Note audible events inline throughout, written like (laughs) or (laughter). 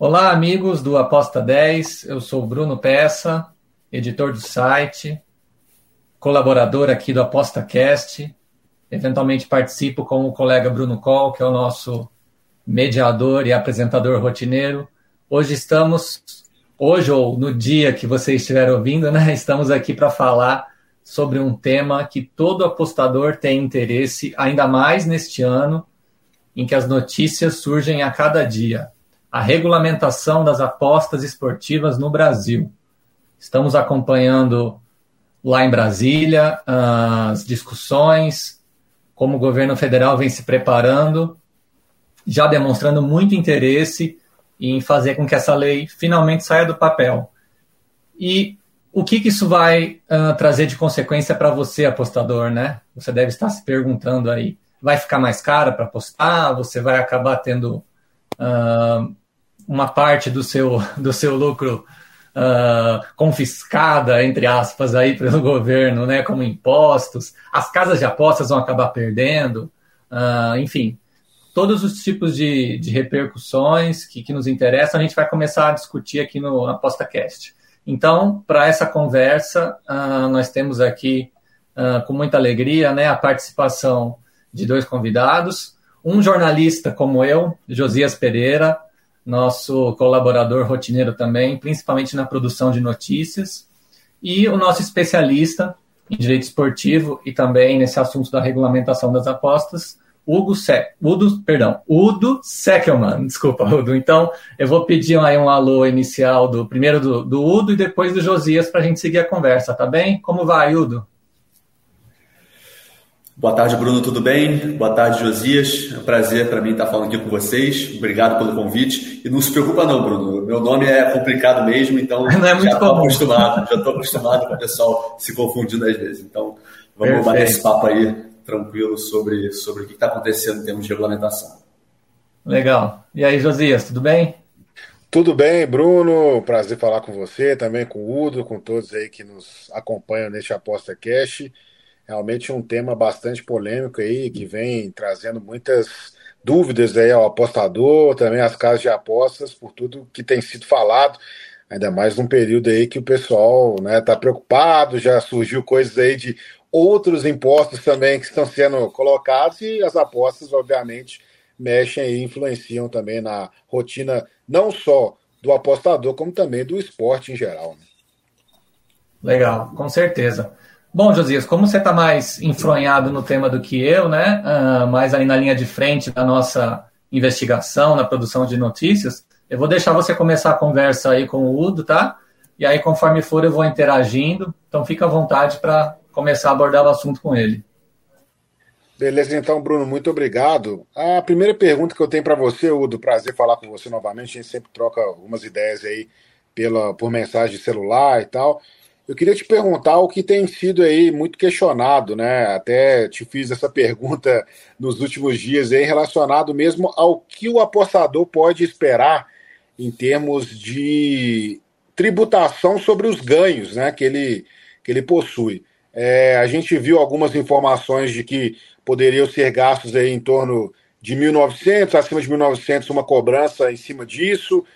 Olá, amigos do Aposta 10. Eu sou Bruno Peça, editor do site, colaborador aqui do ApostaCast. Eventualmente participo com o colega Bruno Coll, que é o nosso mediador e apresentador rotineiro. Hoje estamos, hoje ou no dia que você estiver ouvindo, né, estamos aqui para falar sobre um tema que todo apostador tem interesse, ainda mais neste ano, em que as notícias surgem a cada dia. A regulamentação das apostas esportivas no Brasil. Estamos acompanhando lá em Brasília as discussões, como o governo federal vem se preparando, já demonstrando muito interesse em fazer com que essa lei finalmente saia do papel. E o que, que isso vai uh, trazer de consequência para você, apostador, né? Você deve estar se perguntando aí. Vai ficar mais caro para apostar? Você vai acabar tendo uh, uma parte do seu, (laughs) do seu lucro uh, confiscada, entre aspas, aí pelo (laughs) governo, né, como impostos, as casas de apostas vão acabar perdendo, uh, enfim, todos os tipos de, de repercussões que, que nos interessam, a gente vai começar a discutir aqui no ApostaCast. Então, para essa conversa, uh, nós temos aqui, com muita alegria, né, a participação de dois convidados, um jornalista como eu, Josias Pereira, nosso colaborador rotineiro também, principalmente na produção de notícias, e o nosso especialista em direito esportivo e também nesse assunto da regulamentação das apostas, Hugo Se Udo, perdão, Udo Seckelman, desculpa, Udo. Então, eu vou pedir aí um alô inicial do primeiro do, do Udo e depois do Josias para a gente seguir a conversa, tá bem? Como vai, Udo? Boa tarde, Bruno, tudo bem? Boa tarde, Josias. É um prazer para mim estar falando aqui com vocês. Obrigado pelo convite. E não se preocupa não, Bruno. Meu nome é complicado mesmo, então (laughs) não é muito já estou acostumado, já estou acostumado com o pessoal se confundindo às vezes. Então, vamos Perfeito. bater esse papo aí tranquilo sobre, sobre o que está acontecendo em termos de regulamentação. Legal. E aí, Josias, tudo bem? Tudo bem, Bruno. Prazer falar com você, também com o Udo, com todos aí que nos acompanham neste Aposta Cash realmente um tema bastante polêmico aí, que vem trazendo muitas dúvidas aí ao apostador, também às casas de apostas, por tudo que tem sido falado, ainda mais num período aí que o pessoal está né, tá preocupado, já surgiu coisas aí de outros impostos também que estão sendo colocados e as apostas, obviamente, mexem e influenciam também na rotina não só do apostador, como também do esporte em geral. Né? Legal, com certeza. Bom, Josias, como você está mais enfronhado no tema do que eu, né? Uh, mais aí na linha de frente da nossa investigação, na produção de notícias, eu vou deixar você começar a conversa aí com o Udo, tá? E aí, conforme for, eu vou interagindo. Então, fica à vontade para começar a abordar o assunto com ele. Beleza, então, Bruno, muito obrigado. A primeira pergunta que eu tenho para você, Udo, prazer falar com você novamente. A gente sempre troca algumas ideias aí pela, por mensagem de celular e tal. Eu queria te perguntar o que tem sido aí muito questionado, né? Até te fiz essa (laughs) pergunta nos últimos dias aí, relacionado mesmo ao que o apostador pode esperar em termos de tributação sobre os ganhos, né? Que ele, que ele possui. É, a gente viu algumas informações de que poderiam ser gastos aí em torno de 1.900, acima de 1.900, uma cobrança em cima disso.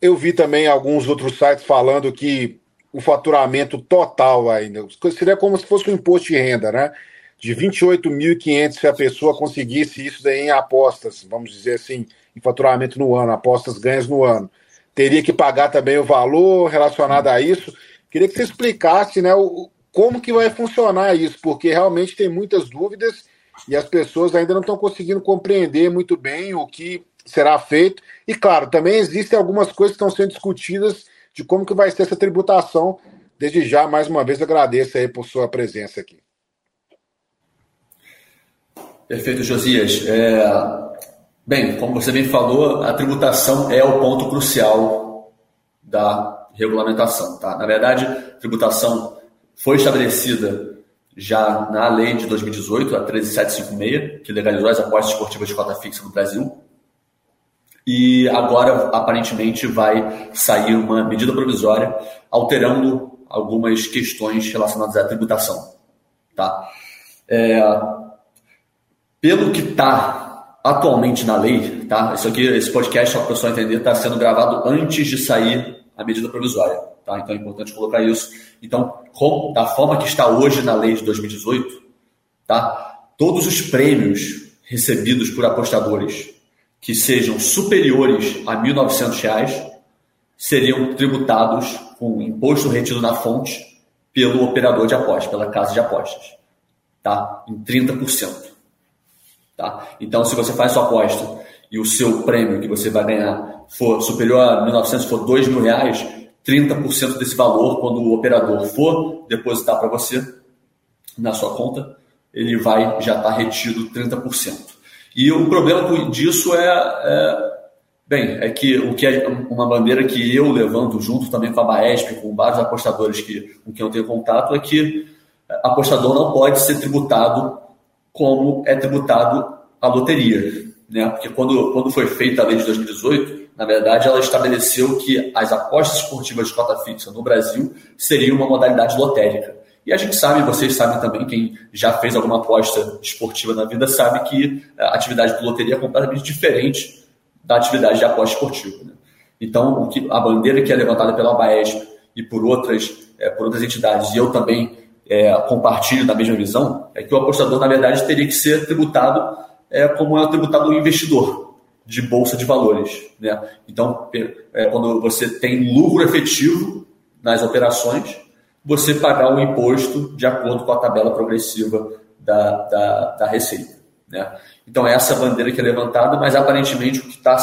Eu vi também alguns outros sites falando que o faturamento total ainda. Seria como se fosse um imposto de renda, né? De 28.500 se a pessoa conseguisse isso daí em apostas, vamos dizer assim, em faturamento no ano, apostas ganhas no ano. Teria que pagar também o valor relacionado a isso. Queria que você explicasse, né, o, como que vai funcionar isso, porque realmente tem muitas dúvidas e as pessoas ainda não estão conseguindo compreender muito bem o que será feito. E claro, também existem algumas coisas que estão sendo discutidas de como que vai ser essa tributação. Desde já, mais uma vez, agradeço aí por sua presença aqui. Perfeito, Josias. É... Bem, como você bem falou, a tributação é o ponto crucial da regulamentação. Tá? Na verdade, a tributação foi estabelecida já na lei de 2018, a 13756, que legalizou as apostas esportivas de cota fixa no Brasil. E agora, aparentemente, vai sair uma medida provisória alterando algumas questões relacionadas à tributação. Tá? É, pelo que está atualmente na lei, tá? Isso aqui, esse podcast, para o pessoal entender, está sendo gravado antes de sair a medida provisória. Tá? Então é importante colocar isso. Então, com, da forma que está hoje na lei de 2018, tá? todos os prêmios recebidos por apostadores que sejam superiores a R$ 1.900 seriam tributados com imposto retido na fonte pelo operador de apostas, pela casa de apostas, tá? em 30%. Tá? Então, se você faz sua aposta e o seu prêmio que você vai ganhar for superior a 1.900, for R$ mil reais, 30% desse valor, quando o operador for depositar para você na sua conta, ele vai já estar tá retido 30%. E o problema disso é, é, bem, é que o que é uma bandeira que eu levanto junto também com a Baesp, com vários apostadores que, com quem eu tenho contato, é que apostador não pode ser tributado como é tributado a loteria. Né? Porque quando, quando foi feita a lei de 2018, na verdade, ela estabeleceu que as apostas esportivas de cota fixa no Brasil seriam uma modalidade lotérica. E a gente sabe, vocês sabem também, quem já fez alguma aposta esportiva na vida sabe que a atividade de loteria é completamente diferente da atividade de aposta esportiva. Né? Então, o que, a bandeira que é levantada pela Baesp e por outras, é, por outras entidades, e eu também é, compartilho da mesma visão, é que o apostador, na verdade, teria que ser tributado é, como é tributado o investidor de bolsa de valores. Né? Então, é, quando você tem lucro efetivo nas operações, você pagar um imposto de acordo com a tabela progressiva da, da, da receita. Né? Então, é essa bandeira que é levantada, mas aparentemente o que, tá,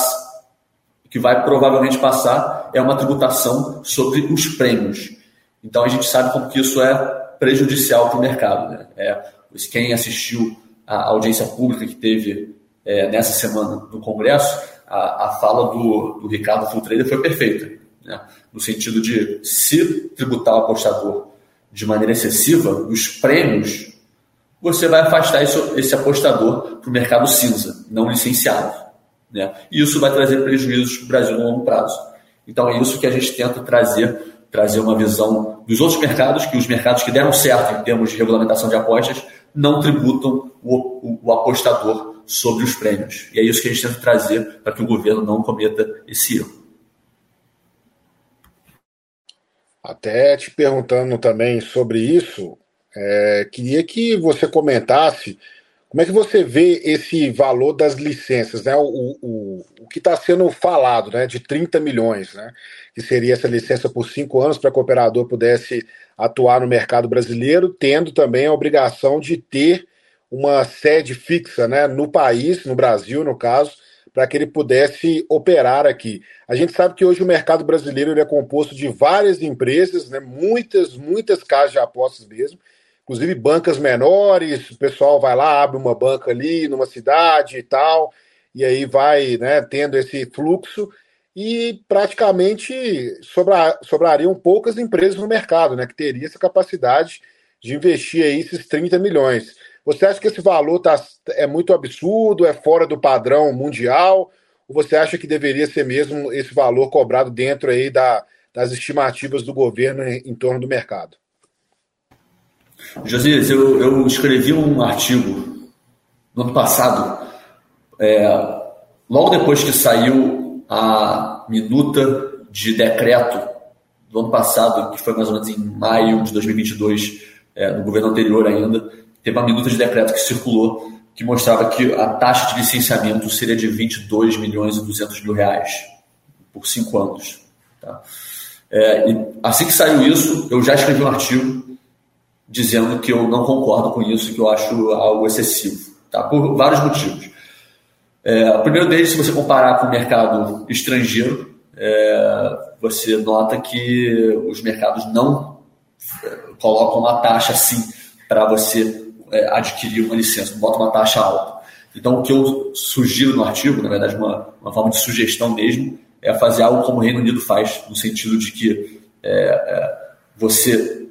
o que vai provavelmente passar é uma tributação sobre os prêmios. Então, a gente sabe como que isso é prejudicial para o mercado. Né? É, quem assistiu a audiência pública que teve é, nessa semana no Congresso, a, a fala do, do Ricardo Fultrader foi perfeita, né? No sentido de se tributar o apostador de maneira excessiva, os prêmios, você vai afastar esse, esse apostador para o mercado cinza, não licenciado. Né? E isso vai trazer prejuízos para o Brasil no longo prazo. Então é isso que a gente tenta trazer, trazer uma visão dos outros mercados, que os mercados que deram certo em termos de regulamentação de apostas não tributam o, o, o apostador sobre os prêmios. E é isso que a gente tenta trazer para que o governo não cometa esse erro. Até te perguntando também sobre isso, é, queria que você comentasse como é que você vê esse valor das licenças, né? O, o, o que está sendo falado, né? De 30 milhões, né? Que seria essa licença por cinco anos para que o operador pudesse atuar no mercado brasileiro, tendo também a obrigação de ter uma sede fixa né, no país, no Brasil, no caso, para que ele pudesse operar aqui. A gente sabe que hoje o mercado brasileiro é composto de várias empresas, né, muitas, muitas casas de apostas mesmo, inclusive bancas menores, o pessoal vai lá, abre uma banca ali numa cidade e tal, e aí vai né, tendo esse fluxo, e praticamente sobra, sobrariam poucas empresas no mercado, né, que teria essa capacidade de investir aí esses 30 milhões. Você acha que esse valor tá, é muito absurdo, é fora do padrão mundial? Ou você acha que deveria ser mesmo esse valor cobrado dentro aí da, das estimativas do governo em, em torno do mercado? Josias, eu, eu, escrevi um artigo no ano passado, é, logo depois que saiu a minuta de decreto do ano passado, que foi mais ou menos em maio de 2022, é, no governo anterior ainda, teve uma minuta de decreto que circulou que mostrava que a taxa de licenciamento seria de 22 milhões e 200 mil reais por cinco anos. Tá? É, assim que saiu isso, eu já escrevi um artigo dizendo que eu não concordo com isso, que eu acho algo excessivo, tá? por vários motivos. É, o primeiro deles, se você comparar com o mercado estrangeiro, é, você nota que os mercados não é, colocam uma taxa assim para você é, adquirir uma licença, bota uma taxa alta. Então, o que eu sugiro no artigo, na verdade, uma, uma forma de sugestão mesmo, é fazer algo como o Reino Unido faz, no sentido de que é, é, você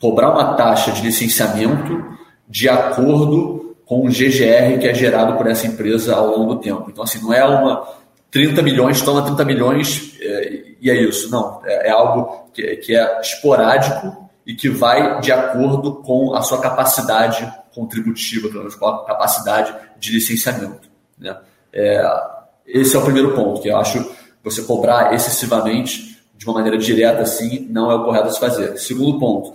cobrar uma taxa de licenciamento de acordo com o GGR que é gerado por essa empresa ao longo do tempo. Então, assim, não é uma 30 milhões, toma 30 milhões é, e é isso. Não, é, é algo que, que, é esporádico e que vai de acordo com a sua capacidade contributiva, pelo menos com a capacidade de licenciamento. Né? É, esse é o primeiro ponto, que eu acho você cobrar excessivamente de uma maneira direta assim não é o correto a se fazer. Segundo ponto,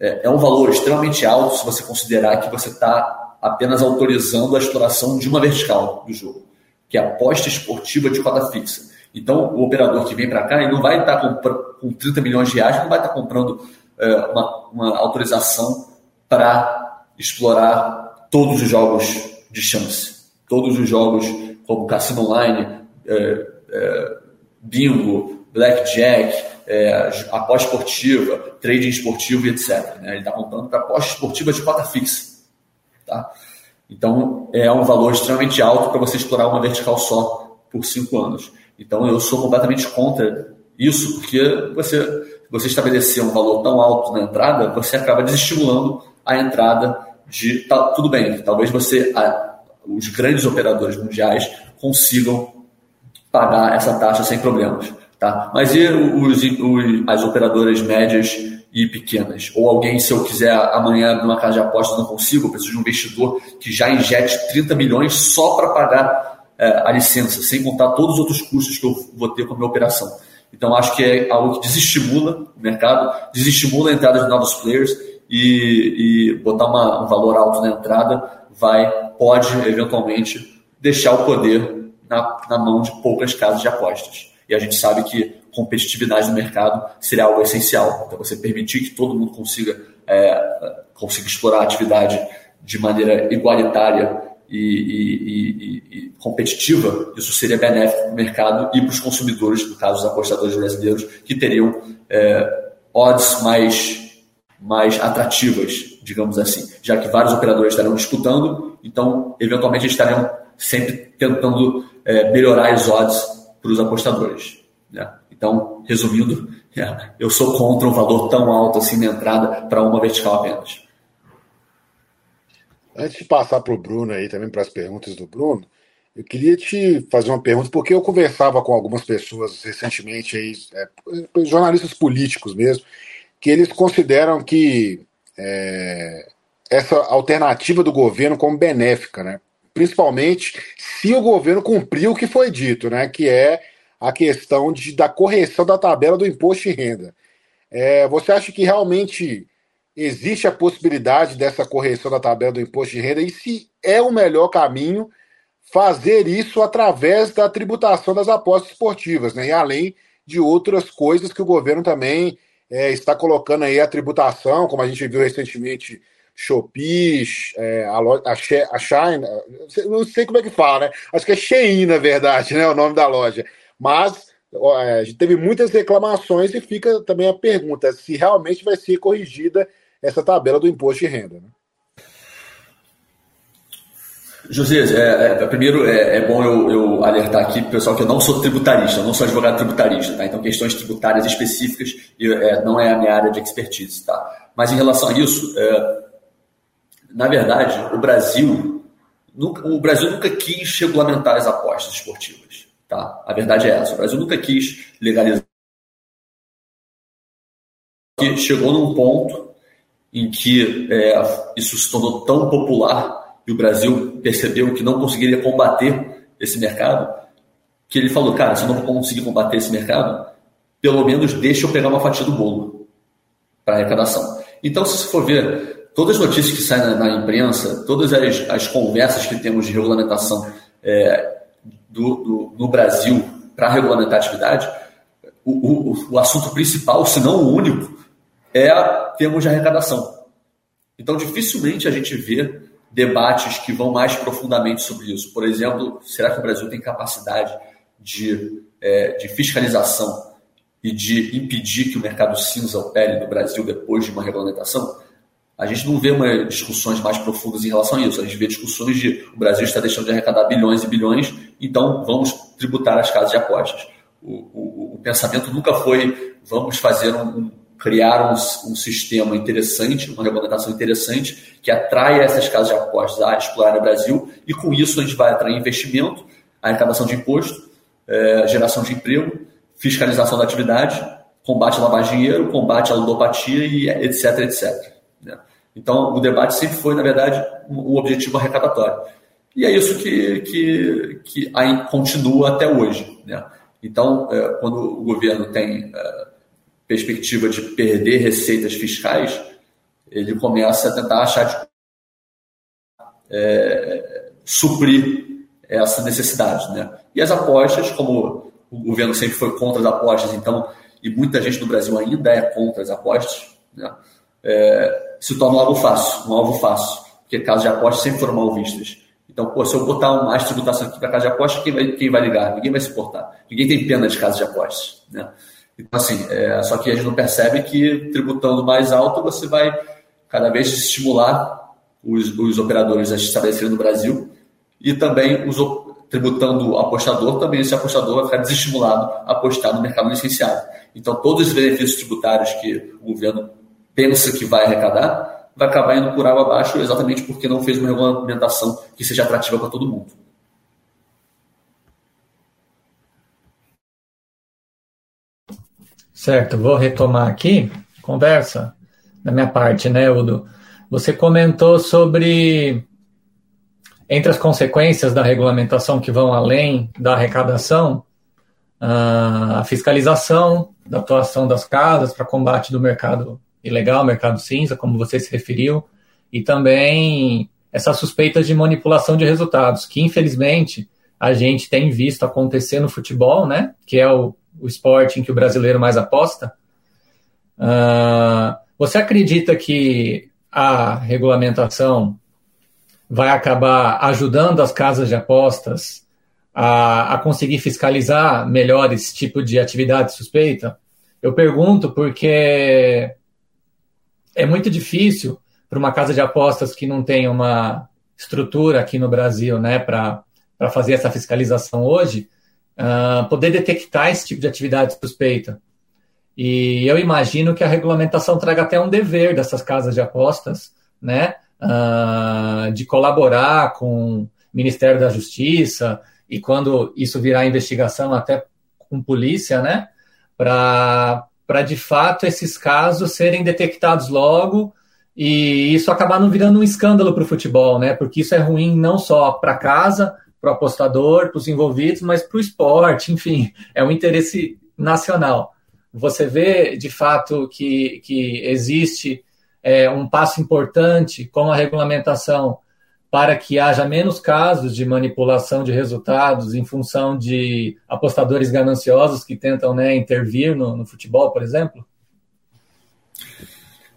é, é um valor extremamente alto se você considerar que você está apenas autorizando a exploração de uma vertical do jogo, que é a aposta esportiva de cota fixa. Então, o operador que vem para cá, ele não vai estar tá com 30 milhões de reais, não vai estar tá comprando uma, uma autorização para explorar todos os jogos de chance. Todos os jogos como Cassino Online, é, é, Bingo, Blackjack, é, aposta esportiva, trading esportivo e etc. Né? Ele está contando para aposta esportiva de cota fixa. Tá? Então, é um valor extremamente alto para você explorar uma vertical só por cinco anos. Então, eu sou completamente contra isso, porque você, você estabelecer um valor tão alto na entrada, você acaba desestimulando a entrada de. Tá, tudo bem, talvez você, a, os grandes operadores mundiais consigam pagar essa taxa sem problemas. Tá? Mas e os, os, as operadoras médias e pequenas? Ou alguém, se eu quiser amanhã numa casa de apostas não consigo, eu preciso de um investidor que já injete 30 milhões só para pagar é, a licença, sem contar todos os outros custos que eu vou ter com a minha operação. Então, acho que é algo que desestimula o mercado, desestimula a entrada de novos players e, e botar uma, um valor alto na entrada vai, pode, eventualmente, deixar o poder na, na mão de poucas casas de apostas. E a gente sabe que competitividade no mercado seria algo essencial. Então, você permitir que todo mundo consiga, é, consiga explorar a atividade de maneira igualitária e, e, e, competitiva, isso seria benéfico para o mercado e para os consumidores, no caso os apostadores brasileiros, que teriam é, odds mais, mais atrativas, digamos assim, já que vários operadores estariam disputando, então, eventualmente, eles estariam sempre tentando é, melhorar as odds para os apostadores. Né? Então, resumindo, (laughs) é, eu sou contra um valor tão alto assim na entrada para uma vertical apenas. Antes de passar para o Bruno aí também para as perguntas do Bruno, eu queria te fazer uma pergunta, porque eu conversava com algumas pessoas recentemente, aí, é, jornalistas políticos mesmo, que eles consideram que é, essa alternativa do governo como benéfica, né? principalmente se o governo cumprir o que foi dito, né? que é a questão de, da correção da tabela do imposto de renda. É, você acha que realmente existe a possibilidade dessa correção da tabela do imposto de renda e se é o melhor caminho fazer isso através da tributação das apostas esportivas, né? E além de outras coisas que o governo também é, está colocando aí a tributação, como a gente viu recentemente, Shopee, é, a, a, a China, não sei como é que fala, né? Acho que é Shein, na verdade, (laughs) né? O nome da loja. Mas é, teve muitas reclamações e fica também a pergunta se realmente vai ser corrigida essa tabela do imposto de renda. Né? José, é, é, primeiro é, é bom eu, eu, alertar aqui pessoal que eu não sou tributarista, eu não sou advogado tributarista, tá? então questões tributárias específicas é, não é a minha área de expertise. Tá? Mas em relação a isso, é, na verdade, o Brasil, nunca, o Brasil nunca quis regulamentar as apostas esportivas. Tá? A verdade é essa, o Brasil nunca quis legalizar. Chegou num ponto em que é, isso se tornou tão popular e o Brasil percebeu que não conseguiria combater esse mercado, que ele falou, cara, se eu não conseguir combater esse mercado, pelo menos deixa eu pegar uma fatia do bolo para arrecadação. Então, se você for ver todas as notícias que saem na, na imprensa, todas as, as, conversas que temos de regulamentação é, do, do, no Brasil para regulamentar a atividade, o, o, o assunto principal, se não o único, é termos de arrecadação. Então, dificilmente a gente vê debates que vão mais profundamente sobre isso. Por exemplo, será que o Brasil tem capacidade de, é, de fiscalização e de impedir que o mercado cinza opere no Brasil depois de uma regulamentação? A gente não vê uma discussões mais profundas em relação a isso. A gente vê discussões de o Brasil está deixando de arrecadar bilhões e bilhões, então vamos tributar as casas de apostas. o, o, o pensamento nunca foi vamos fazer um, um criar um, um, sistema interessante, uma regulamentação interessante, que atraia essas casas de apostas a explorar o Brasil, e com isso a gente vai atrair investimento, arrecadação de imposto, é, geração de emprego, fiscalização da atividade, combate à lavagem de dinheiro, combate à ludopatia e etc, etc. Né? Então, o debate sempre foi, na verdade, um, um objetivo arrecadatório. E é isso que, que, que aí continua até hoje. Né? Então, é, quando o governo tem é, perspectiva de perder receitas fiscais, ele começa a tentar achar de é, suprir essa necessidade. Né? E as apostas, como o governo sempre foi contra as apostas, então, e muita gente no Brasil ainda é contra as apostas, né? é, se torna um alvo fácil, um alvo fácil, porque casas de apostas sempre foram mal vistas. Então, pô, se eu botar mais tributação aqui para casa de apostas, quem vai, quem vai ligar? Ninguém vai se importar. Ninguém tem pena de casas de apostas. Né? Então, assim, é, só que a gente não percebe que tributando mais alto, você vai cada vez estimular os, os operadores a se estabelecerem no Brasil e também os, tributando o apostador, também esse apostador vai ficar desestimulado a apostar no mercado licenciado. Então, todos os benefícios tributários que o governo pensa que vai arrecadar, vai acabar indo por água abaixo exatamente porque não fez uma regulamentação que seja atrativa para todo mundo. Certo, vou retomar aqui. Conversa da minha parte, né, Udo? Você comentou sobre entre as consequências da regulamentação que vão além da arrecadação, a fiscalização da atuação das casas para combate do mercado ilegal, mercado cinza, como você se referiu, e também essas suspeitas de manipulação de resultados, que infelizmente a gente tem visto acontecer no futebol, né? Que é o, o esporte em que o brasileiro mais aposta. Uh, você acredita que a regulamentação vai acabar ajudando as casas de apostas a, a conseguir fiscalizar melhor esse tipo de atividade suspeita? Eu pergunto porque é muito difícil para uma casa de apostas que não tem uma estrutura aqui no Brasil, né, para fazer essa fiscalização hoje, uh, poder detectar esse tipo de atividade suspeita. E eu imagino que a regulamentação traga até um dever dessas casas de apostas, né, uh, de colaborar com o Ministério da Justiça e quando isso virar investigação até com polícia, né, para de fato esses casos serem detectados logo e isso acabar não virando um escândalo para o futebol, né, porque isso é ruim não só para casa, para o apostador, para os envolvidos, mas para o esporte, enfim, é um interesse nacional. Você vê, de fato, que, que existe é, um passo importante com a regulamentação para que haja menos casos de manipulação de resultados em função de apostadores gananciosos que tentam né, intervir no, no futebol, por exemplo?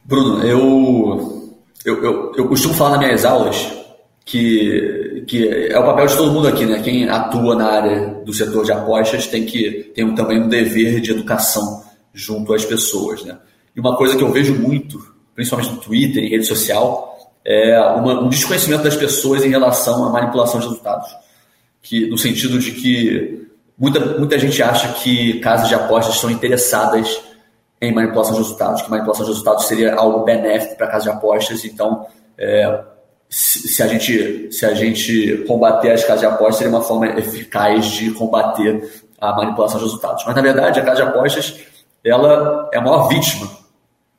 Bruno, eu, eu, eu, eu costumo falar nas minhas aulas que, que é o papel de todo mundo aqui, né? Quem atua na área do setor de apostas tem que tem também um dever de educação junto às pessoas, né? E uma coisa que eu vejo muito, principalmente no Twitter e rede social, é uma, um desconhecimento das pessoas em relação à manipulação de resultados, que no sentido de que muita muita gente acha que casas de apostas estão interessadas em manipulação de resultados, que manipulação de resultados seria algo benéfico para casas de apostas, então é, se, a gente, se a gente combater as casas de apostas, seria uma forma eficaz de combater a manipulação de resultados. Mas, na verdade, a casa de apostas ela é a maior vítima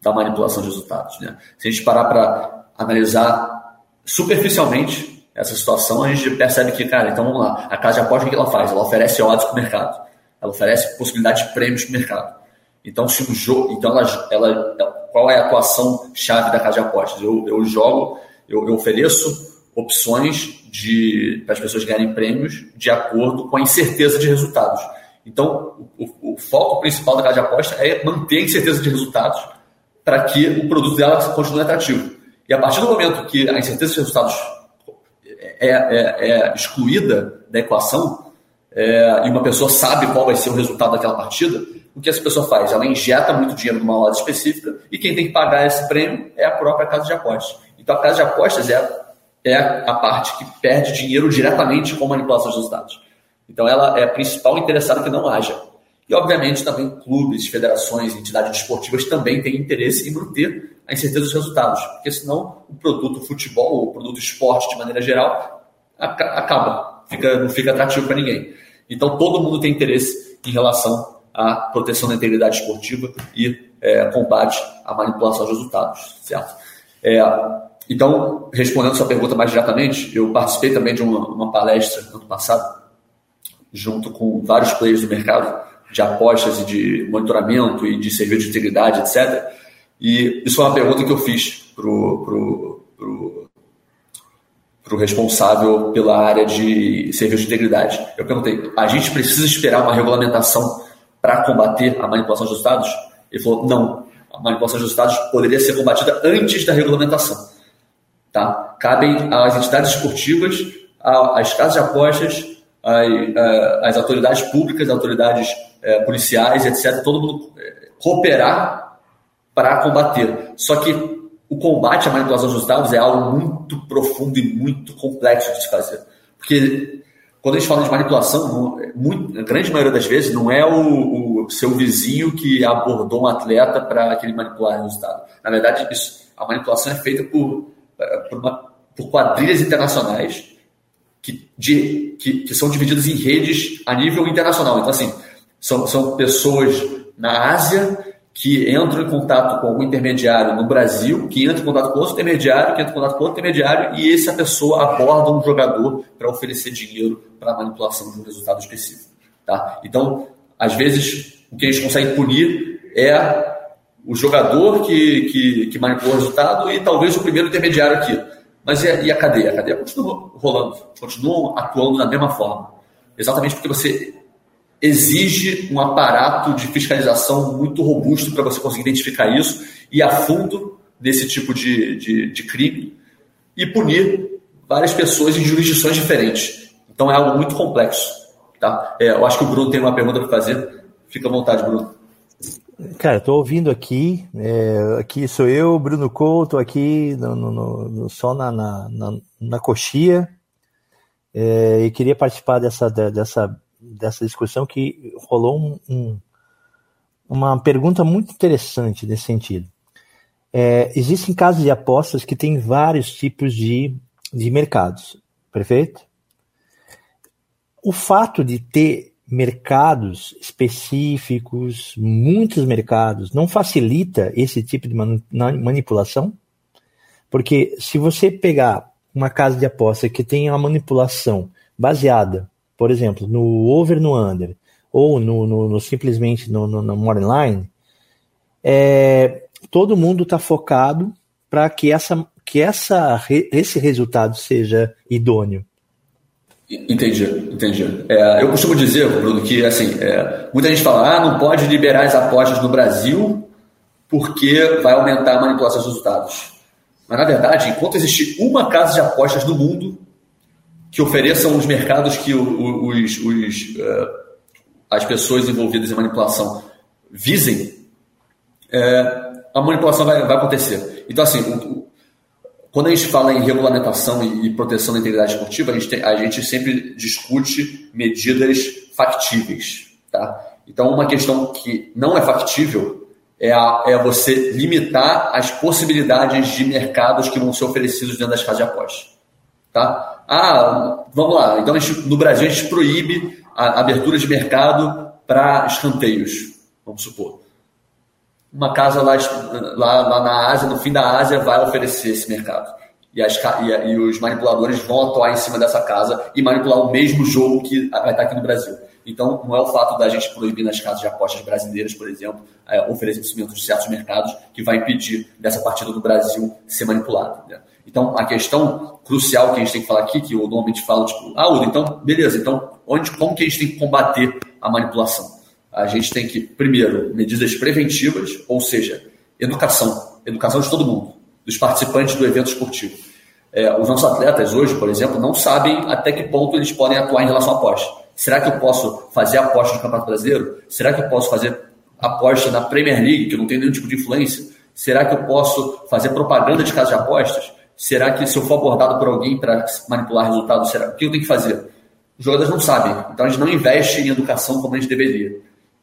da manipulação de resultados. Né? Se a gente parar para analisar superficialmente essa situação, a gente percebe que, cara, então vamos lá, a casa de apostas o que ela faz? Ela oferece odds para o mercado, ela oferece possibilidade de prêmios para o mercado. Então, se um jogo, então ela, ela, qual é a atuação chave da casa de apostas? Eu, eu jogo eu, eu ofereço opções para as pessoas ganharem prêmios de acordo com a incerteza de resultados. Então, o, o, foco principal da casa de aposta é manter a incerteza de resultados para que o produto dela continue atrativo. E a partir do momento que a incerteza de resultados é, é, é excluída da equação é, e uma pessoa sabe qual vai ser o resultado daquela partida, o que essa pessoa faz? Ela injeta muito dinheiro numa loja específica e quem tem que pagar esse prêmio é a própria casa de apostas. Então, a casa de apostas é, é a parte que perde dinheiro diretamente com manipulação de resultados. Então, ela é a principal interessada que não haja. E, obviamente, também clubes, federações, entidades desportivas também têm interesse em manter a incerteza dos resultados, porque senão o produto futebol, ou o produto esporte de maneira geral, acaba, fica, não fica atrativo para ninguém. Então, todo mundo tem interesse em relação à proteção da integridade esportiva e é, combate à manipulação de resultados, certo? É, então, respondendo sua pergunta mais diretamente, eu participei também de uma, uma palestra no ano passado, junto com vários players do mercado, de apostas e de monitoramento e de serviço de integridade, etc. E isso foi uma pergunta que eu fiz para pro, pro, pro responsável pela área de serviço de integridade. Eu perguntei: a gente precisa esperar uma regulamentação para combater a manipulação de resultados? Ele falou: não. A manipulação de resultados poderia ser combatida antes da regulamentação. Tá? Cabem às entidades esportivas, às casas de apostas, às, autoridades públicas, autoridades é, policiais, etc., todo mundo é, cooperar para combater. Só que o combate à manipulação dos dados é algo muito profundo e muito complexo de se fazer. Porque quando a gente fala de manipulação, muito, a grande maioria das vezes não é o, o seu vizinho que abordou um atleta para que ele manipular o resultado. Na verdade, isso, a manipulação é feita por, por, uma, por quadrilhas internacionais que, de, que, que, são divididas em redes a nível internacional. Então, assim, são, são pessoas na Ásia que entram em contato com algum intermediário no Brasil, que entra em contato com outro intermediário, que entra em contato com outro intermediário, e essa pessoa aborda um jogador para oferecer dinheiro para manipulação de um resultado específico. Tá? Então, às vezes, o que a gente consegue punir é o jogador que, que, que manipulou o resultado e talvez o primeiro intermediário aqui. Mas e a, e a cadeia? A cadeia continua rolando, continua atuando da mesma forma. Exatamente porque você exige um aparato de fiscalização muito robusto para você conseguir identificar isso e a fundo desse tipo de, de, de crime e punir várias pessoas em jurisdições diferentes. Então é algo muito complexo. Tá? É, eu acho que o Bruno tem uma pergunta para fazer. Fica à vontade, Bruno. Cara, estou ouvindo aqui. É, aqui sou eu, Bruno Couto, aqui no, no, no, só na, na, na, na coxia. É, e queria participar dessa, dessa dessa discussão que rolou um, um, uma pergunta muito interessante nesse sentido. É, existem casas de apostas que têm vários tipos de, de mercados, perfeito? O fato de ter mercados específicos, muitos mercados, não facilita esse tipo de manipulação? Porque se você pegar uma casa de aposta que tem uma manipulação baseada por exemplo, no over no under, ou no, no, no simplesmente no, no, no line, é, todo mundo está focado para que, essa, que essa, esse resultado seja idôneo. Entendi, entendi. É, eu costumo dizer, Bruno, que assim, é, muita gente fala, ah, não pode liberar as apostas no Brasil porque vai aumentar a manipulação dos resultados. Mas na verdade, enquanto existe uma casa de apostas no mundo, que ofereçam os mercados que os, os, uh, as pessoas envolvidas em manipulação visem, é, a manipulação vai, vai, acontecer. Então, assim, o, quando a gente fala em regulamentação e, proteção da integridade esportiva, a gente, tem, a gente sempre discute medidas factíveis. Tá? Então, uma questão que não é factível é, a, é você limitar as possibilidades de mercados que vão ser oferecidos dentro das casas de. Tá? Ah, vamos lá. Então, gente, no Brasil, a gente proíbe a abertura de mercado para escanteios, vamos supor. Uma casa lá, lá, lá, na Ásia, no fim da Ásia, vai oferecer esse mercado. E, as, e, e, os manipuladores vão atuar em cima dessa casa e manipular o mesmo jogo que vai estar aqui no Brasil. Então, não é o fato da gente proibir nas casas de apostas brasileiras, por exemplo, é, oferecimento de certos mercados que vai impedir dessa partida do Brasil ser manipulada. Né? Então, a questão crucial que a gente tem que falar aqui, que eu normalmente falo, tipo, ah, Udo, então, beleza, então, onde, como que a gente tem que combater a manipulação? A gente tem que, primeiro, medidas preventivas, ou seja, educação, educação de todo mundo, dos participantes do evento esportivo. É, os nossos atletas hoje, por exemplo, não sabem até que ponto eles podem atuar em relação à aposta. Será que eu posso fazer aposta no Campeonato Brasileiro? Será que eu posso fazer aposta na Premier League, que não tem nenhum tipo de influência? Será que eu posso fazer propaganda de casa de apostas? Será que se eu for abordado por alguém para manipular resultados, será, o que eu tenho que fazer? Os jogadores não sabem, então a gente não investe em educação como a gente deveria.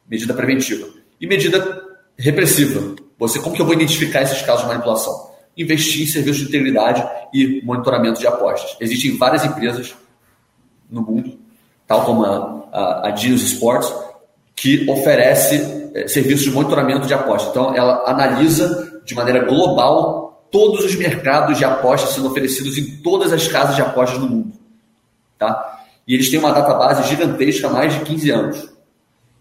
Medida preventiva. E medida repressiva. Você, como que eu vou identificar esses casos de manipulação? Investir em serviços de integridade e monitoramento de apostas. Existem várias empresas no mundo, tal como a, a, a Genius Sports, que oferece é, serviços de monitoramento de apostas. Então, ela analisa de maneira global todos os mercados de apostas sendo oferecidos em todas as casas de apostas do mundo. Tá? E eles têm uma database gigantesca há mais de 15 anos.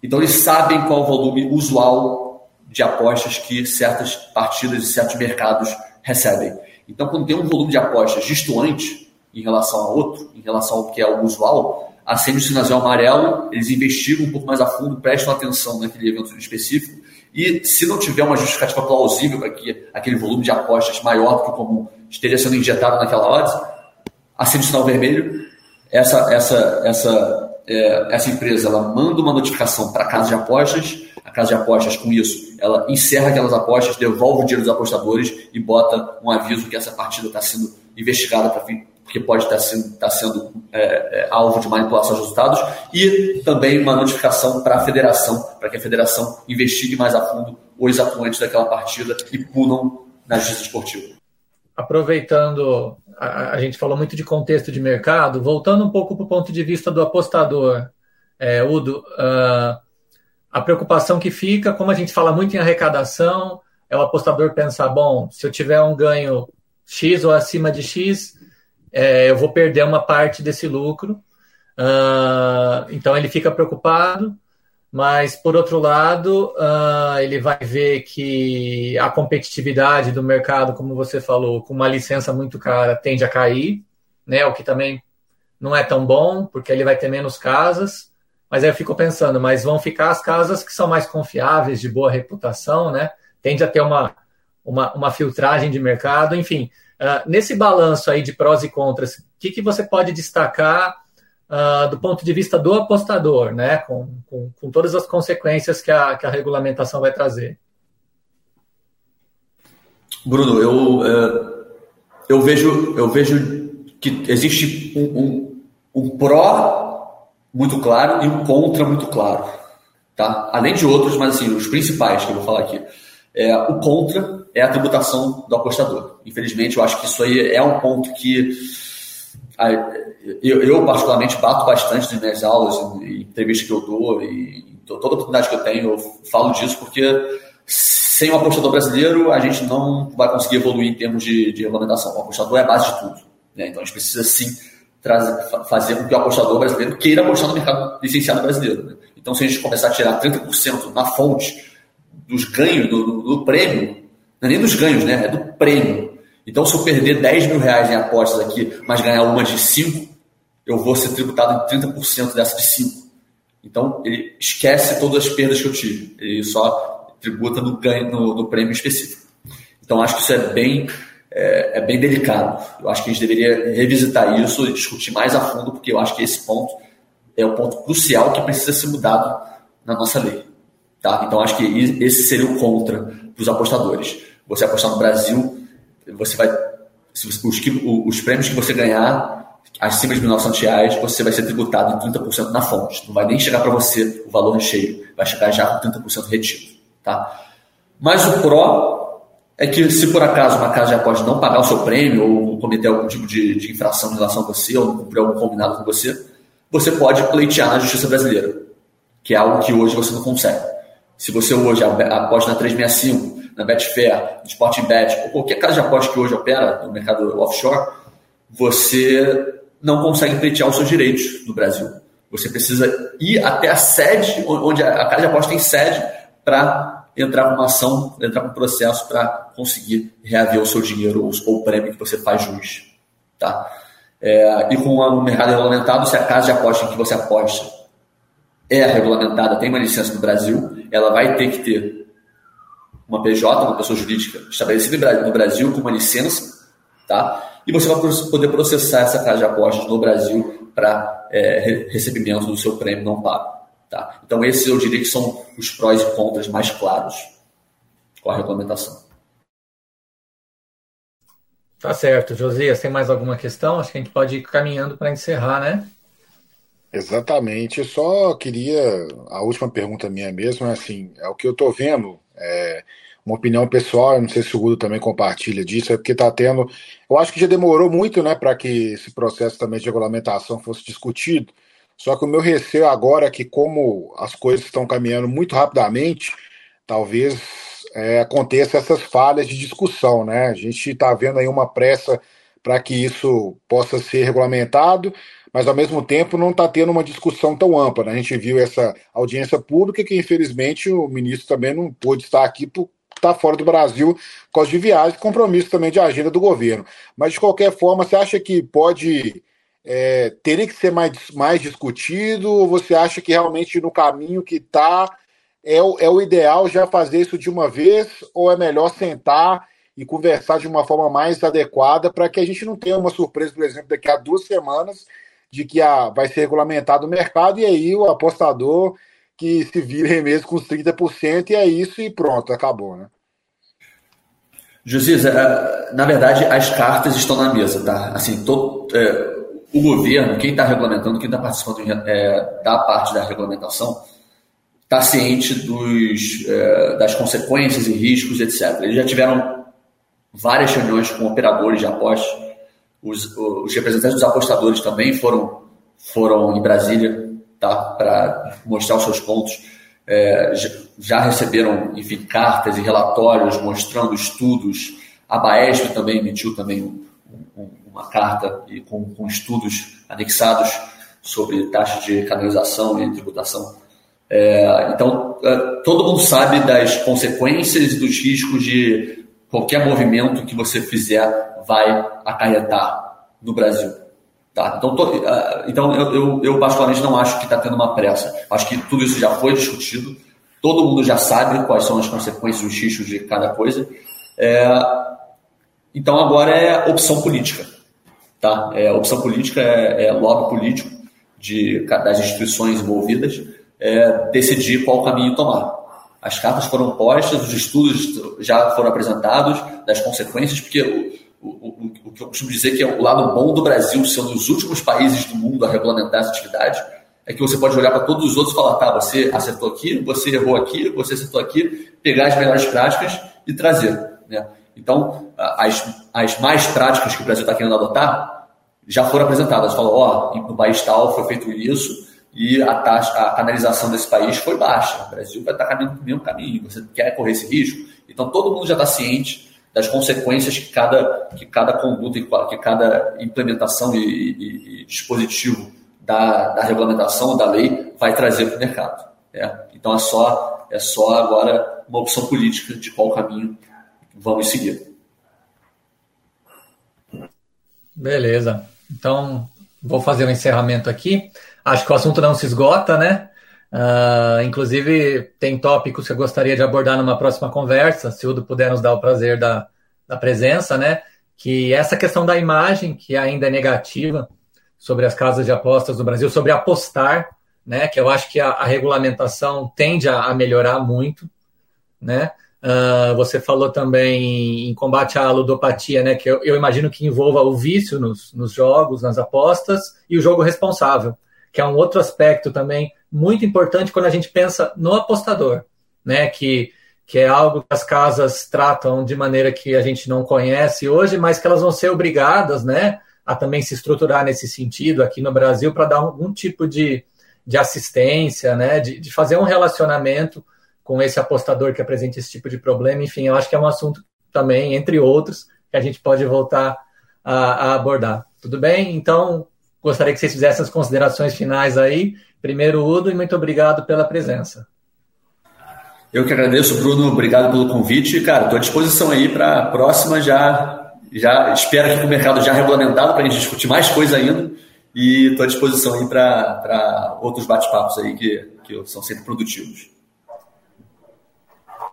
Então, eles sabem qual o volume usual de apostas que certas partidas e certos mercados recebem. Então, quando tem um volume de apostas distoante em relação a outro, em relação ao que é o usual, acende o sinal amarelo, eles investigam um pouco mais a fundo, prestam atenção naquele evento específico, e se não tiver uma justificativa plausível para que aquele volume de apostas maior do que o comum esteja sendo injetado naquela odds, acende o sinal vermelho, essa, essa, essa, é, essa empresa ela manda uma notificação para a casa de apostas, a casa de apostas, com isso, ela encerra aquelas apostas, devolve o dinheiro dos apostadores e bota um aviso que essa partida está sendo investigada para porque pode estar sendo, estar sendo é, é, alvo de manipulação de resultados, e também uma notificação para a federação, para que a federação investigue mais a fundo os atuantes daquela partida e punam na justiça esportiva. Aproveitando, a, a, gente falou muito de contexto de mercado, voltando um pouco para o ponto de vista do apostador, é, Udo, uh, a preocupação que fica, como a gente fala muito em arrecadação, é o apostador pensar, bom, se eu tiver um ganho X ou acima de X, é, eu vou perder uma parte desse lucro. Uh, então ele fica preocupado, mas por outro lado, uh, ele vai ver que a competitividade do mercado, como você falou, com uma licença muito cara, tende a cair, né? O que também não é tão bom, porque ele vai ter menos casas. Mas aí eu fico pensando, mas vão ficar as casas que são mais confiáveis, de boa reputação, né? Tende a ter uma, uma, uma filtragem de mercado, enfim. Uh, nesse balanço aí de prós e contras, o que, que você pode destacar uh, do ponto de vista do apostador, né? Com, com, com, todas as consequências que a, que a regulamentação vai trazer? Bruno, eu, uh, eu, vejo, eu vejo que existe um, um, um pró muito claro e um contra muito claro. Tá? Além de outros, mas assim, os principais que eu vou falar aqui. É, o contra é a tributação do apostador. Infelizmente, eu acho que isso aí é um ponto que eu, eu particularmente bato bastante nas minhas aulas, em entrevistas que eu dou, e toda oportunidade que eu tenho, eu falo disso porque sem o apostador brasileiro a gente não vai conseguir evoluir em termos de, de regulamentação. O apostador é a base de tudo. Né? Então a gente precisa sim trazer, fazer com que o apostador brasileiro queira apostar no mercado licenciado brasileiro. Né? Então se a gente começar a tirar 30% na fonte dos ganhos, do, do, do prêmio, não é nem dos ganhos, né? É do prêmio. Então, se eu perder 10 mil reais em apostas aqui, mas ganhar uma de 5, eu vou ser tributado em 30% dessa de 5. Então, ele esquece todas as perdas que eu tive. Ele só tributa no, ganho, no, no prêmio específico. Então, acho que isso é bem, é, é, bem delicado. Eu acho que a gente deveria revisitar isso e discutir mais a fundo, porque eu acho que esse ponto é o ponto crucial que precisa ser mudado na nossa lei. Tá? Então, acho que esse seria o contra para os apostadores. Você apostar no Brasil, você vai. Os, os prêmios que você ganhar acima de 1.900 reais, você vai ser tributado em 30% na fonte. Não vai nem chegar para você o valor em cheio, vai chegar já com 30% retido. Tá? Mas o pró é que se por acaso uma casa já pode não pagar o seu prêmio ou cometer algum tipo de, de infração em relação a você ou não cumprir algum combinado com você, você pode pleitear na justiça brasileira, que é algo que hoje você não consegue. Se você hoje aposta na 365, na Betfair, no Sporting Bet, ou qualquer casa de aposta que hoje opera no mercado offshore, você não consegue pleitear os seus direitos no Brasil. Você precisa ir até a sede, onde a casa de aposta tem sede, para entrar com uma ação, entrar com um processo para conseguir reaver o seu dinheiro ou, o prêmio que você faz jus. Tá? É, e com o mercado regulamentado, se a casa de aposta em que você aposta é regulamentada, tem uma licença no Brasil, ela vai ter que ter uma PJ, uma pessoa jurídica estabelecida no Brasil com uma licença, tá? E você vai poder processar essa casa de apostas no Brasil para é, recebimento do seu prêmio não pago, tá? Então esses eu diria que são os prós e contras mais claros com a regulamentação. Tá certo, Josias. Tem mais alguma questão? Acho que a gente pode ir caminhando para encerrar, né? Exatamente. Eu só queria. A última pergunta minha mesmo é assim: é o que eu estou vendo. É uma opinião pessoal, eu não sei se o Gudo também compartilha disso, é porque está tendo. Eu acho que já demorou muito né, para que esse processo também de regulamentação fosse discutido. Só que o meu receio agora é que, como as coisas estão caminhando muito rapidamente, talvez é, aconteça essas falhas de discussão. Né? A gente está vendo aí uma pressa para que isso possa ser regulamentado, mas ao mesmo tempo não está tendo uma discussão tão ampla. Né? A gente viu essa audiência pública que, infelizmente, o ministro também não pôde estar aqui por estar fora do Brasil por causa de viagem, compromisso também de agenda do governo. Mas, de qualquer forma, você acha que pode. É, que ser mais, mais discutido, ou você acha que realmente no caminho que está é, é o ideal já fazer isso de uma vez, ou é melhor sentar e conversar de uma forma mais adequada para que a gente não tenha uma surpresa, por exemplo, daqui a duas semanas de que a, vai ser regulamentado o mercado e aí o apostador que se vire mesmo com os 30% e é isso e pronto, acabou, né? Josias, é, na verdade, as cartas estão na mesa, tá? Assim, todo, é, o governo, quem está regulamentando, quem está participando é, da parte da regulamentação, está ciente dos, é, das consequências e riscos, etc. Eles já tiveram várias reuniões com operadores de apostas, os, os representantes dos apostadores também foram, foram em Brasília tá, para mostrar os seus pontos. É, já receberam, enfim, cartas e relatórios mostrando estudos. A Baesp também emitiu também um, um, uma carta e com, com, estudos anexados sobre taxas de canalização e tributação. É, então, é, todo mundo sabe das consequências e dos riscos de qualquer movimento que você fizer vai acarretar no Brasil. Tá? Então, tô, uh, então eu, eu, eu, particularmente não acho que está tendo uma pressa. Acho que tudo isso já foi discutido, todo mundo já sabe quais são as consequências, os riscos de cada coisa. É, então agora é opção política. Tá? É, opção política é, é lobby político de, das instituições envolvidas é, decidir qual caminho tomar. As cartas foram postas, os estudos já foram apresentados das consequências, porque o, o, o, que eu costumo dizer que é o lado bom do Brasil ser um dos últimos países do mundo a regulamentar essa atividade, é que você pode olhar para todos os outros e falar, tá, você acertou aqui, você errou aqui, você acertou aqui, pegar as melhores práticas e trazer. Né? Então, as, as mais práticas que o Brasil está querendo adotar já foram apresentadas. Falou, ó, oh, no país tal foi feito isso, e a taxa, a canalização desse país foi baixa. O Brasil vai estar caminhando o mesmo caminho. Você quer correr esse risco? Então todo mundo já está ciente das consequências que cada, que cada conduta que cada implementação e, e, e dispositivo da, da regulamentação, da lei, vai trazer para o mercado. Né? Então é só, é só agora uma opção política de qual caminho vamos seguir. Beleza. Então, vou fazer o um encerramento aqui. Acho que o assunto não se esgota, né? Uh, inclusive, tem tópicos que eu gostaria de abordar numa próxima conversa, se o Udo puder nos dar o prazer da, da presença, né? Que essa questão da imagem, que ainda é negativa sobre as casas de apostas do Brasil, sobre apostar, né? Que eu acho que a, a regulamentação tende a, a, melhorar muito, né? Uh, você falou também em combate à ludopatia, né? Que eu, eu imagino que envolva o vício nos, nos jogos, nas apostas e o jogo responsável que é um outro aspecto também muito importante quando a gente pensa no apostador, né? Que, que é algo que as casas tratam de maneira que a gente não conhece hoje, mas que elas vão ser obrigadas, né? A também se estruturar nesse sentido aqui no Brasil para dar algum tipo de, de assistência, né? De, de fazer um relacionamento com esse apostador que apresenta esse tipo de problema. Enfim, eu acho que é um assunto também, entre outros, que a gente pode voltar a, a abordar. Tudo bem? Então, Gostaria que vocês fizessem as considerações finais aí. Primeiro, Udo, e muito obrigado pela presença. Eu que agradeço, Bruno. Obrigado pelo convite. Cara, estou à disposição aí para a próxima. Já, já espero que o mercado já regulamentado para a gente discutir mais coisa ainda. E estou à disposição aí para outros bate-papos aí que, que são sempre produtivos.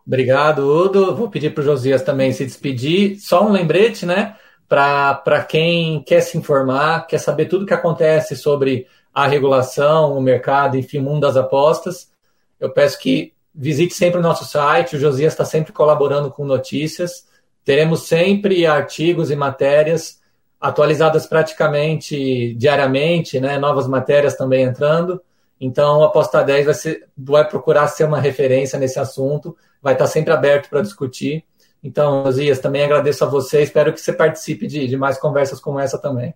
Obrigado, Udo. Vou pedir para o Josias também se despedir. Só um lembrete, né? Para quem quer se informar, quer saber tudo o que acontece sobre a regulação, o mercado, enfim, o mundo das apostas, eu peço que visite sempre o nosso site, o Josias está sempre colaborando com notícias, teremos sempre artigos e matérias atualizadas praticamente diariamente, né? Novas matérias também entrando. Então, a Aposta 10 vai, ser, vai procurar ser uma referência nesse assunto, vai estar sempre aberto para discutir. Então, Osias, também agradeço a você, espero que você participe de, de mais conversas como essa também.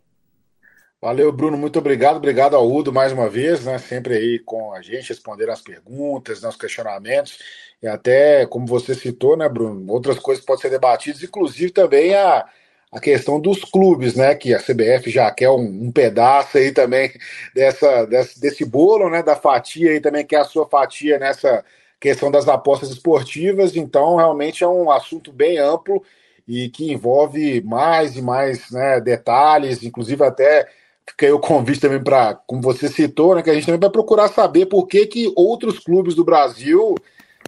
Valeu, Bruno, muito obrigado. Obrigado ao Udo mais uma vez, né? Sempre aí com a gente, respondendo as perguntas, né, os questionamentos. E até, como você citou, né, Bruno, outras coisas podem ser debatidas, inclusive também a, a questão dos clubes, né? Que a CBF já quer um, um pedaço aí também (laughs) dessa, desse, desse bolo, né? Da fatia aí também, que é a sua fatia nessa questão das apostas esportivas. Então, realmente é um assunto bem amplo e que envolve mais e mais né, detalhes, inclusive até fica aí o convite também para, como você citou, né, que a gente também vai procurar saber por que, que outros clubes do Brasil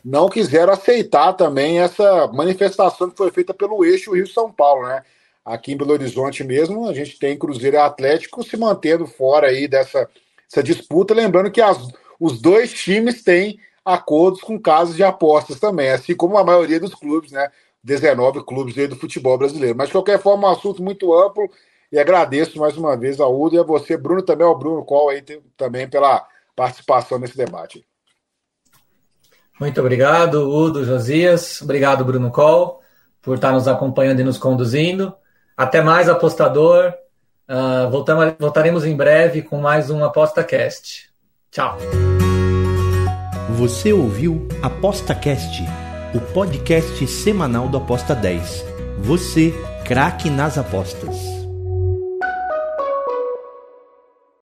não quiseram aceitar também essa manifestação que foi feita pelo eixo Rio-São Paulo, né? Aqui em Belo Horizonte mesmo, a gente tem Cruzeiro e Atlético se mantendo fora aí dessa, disputa, lembrando que as, os dois times têm acordos com casas de apostas também, assim como a maioria dos clubes, né? 19 clubes do futebol brasileiro. Mas, de qualquer forma, um assunto muito amplo e agradeço mais uma vez ao Udo e a você, Bruno, também ao Bruno Col aí também pela participação nesse debate. Muito obrigado, Udo, Josias. Obrigado, Bruno Col, por estar nos acompanhando e nos conduzindo. Até mais, apostador. Uh, voltamos, voltaremos em breve com mais um ApostaCast. Tchau. Você ouviu ApostaCast, o podcast semanal do Aposta 10. Você, craque nas apostas.